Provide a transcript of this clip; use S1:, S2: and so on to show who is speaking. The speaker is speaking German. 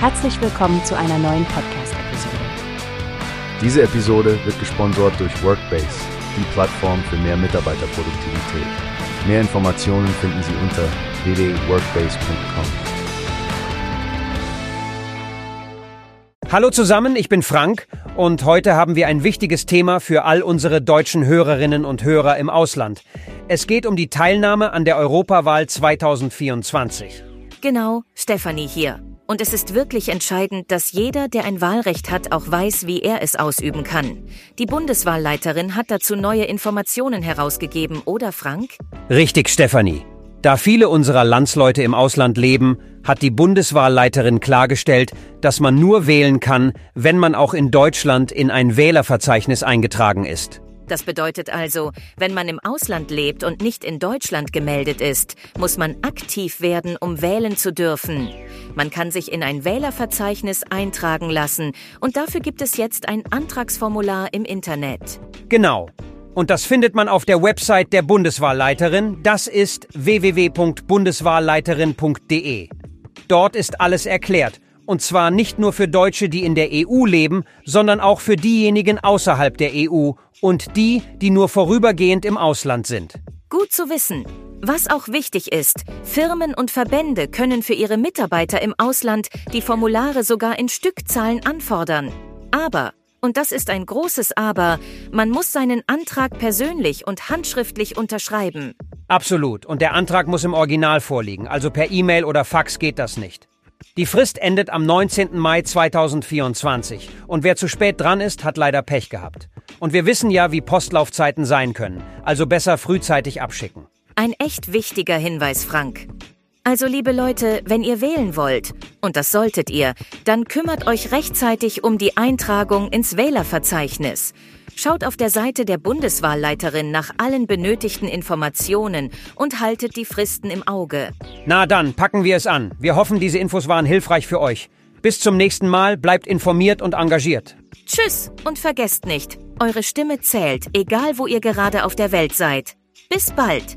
S1: Herzlich willkommen zu einer neuen Podcast-Episode.
S2: Diese Episode wird gesponsert durch Workbase, die Plattform für mehr Mitarbeiterproduktivität. Mehr Informationen finden Sie unter www.workbase.com.
S3: Hallo zusammen, ich bin Frank und heute haben wir ein wichtiges Thema für all unsere deutschen Hörerinnen und Hörer im Ausland. Es geht um die Teilnahme an der Europawahl 2024.
S4: Genau, Stefanie hier. Und es ist wirklich entscheidend, dass jeder, der ein Wahlrecht hat, auch weiß, wie er es ausüben kann. Die Bundeswahlleiterin hat dazu neue Informationen herausgegeben, oder Frank?
S3: Richtig, Stefanie. Da viele unserer Landsleute im Ausland leben, hat die Bundeswahlleiterin klargestellt, dass man nur wählen kann, wenn man auch in Deutschland in ein Wählerverzeichnis eingetragen ist.
S4: Das bedeutet also, wenn man im Ausland lebt und nicht in Deutschland gemeldet ist, muss man aktiv werden, um wählen zu dürfen. Man kann sich in ein Wählerverzeichnis eintragen lassen und dafür gibt es jetzt ein Antragsformular im Internet.
S3: Genau. Und das findet man auf der Website der Bundeswahlleiterin. Das ist www.bundeswahlleiterin.de. Dort ist alles erklärt. Und zwar nicht nur für Deutsche, die in der EU leben, sondern auch für diejenigen außerhalb der EU und die, die nur vorübergehend im Ausland sind.
S4: Gut zu wissen. Was auch wichtig ist, Firmen und Verbände können für ihre Mitarbeiter im Ausland die Formulare sogar in Stückzahlen anfordern. Aber, und das ist ein großes Aber, man muss seinen Antrag persönlich und handschriftlich unterschreiben.
S3: Absolut. Und der Antrag muss im Original vorliegen, also per E-Mail oder Fax geht das nicht. Die Frist endet am 19. Mai 2024 und wer zu spät dran ist, hat leider Pech gehabt. Und wir wissen ja, wie Postlaufzeiten sein können, also besser frühzeitig abschicken.
S4: Ein echt wichtiger Hinweis, Frank. Also liebe Leute, wenn ihr wählen wollt, und das solltet ihr, dann kümmert euch rechtzeitig um die Eintragung ins Wählerverzeichnis. Schaut auf der Seite der Bundeswahlleiterin nach allen benötigten Informationen und haltet die Fristen im Auge.
S3: Na dann, packen wir es an. Wir hoffen, diese Infos waren hilfreich für euch. Bis zum nächsten Mal, bleibt informiert und engagiert.
S4: Tschüss und vergesst nicht, eure Stimme zählt, egal wo ihr gerade auf der Welt seid. Bis bald.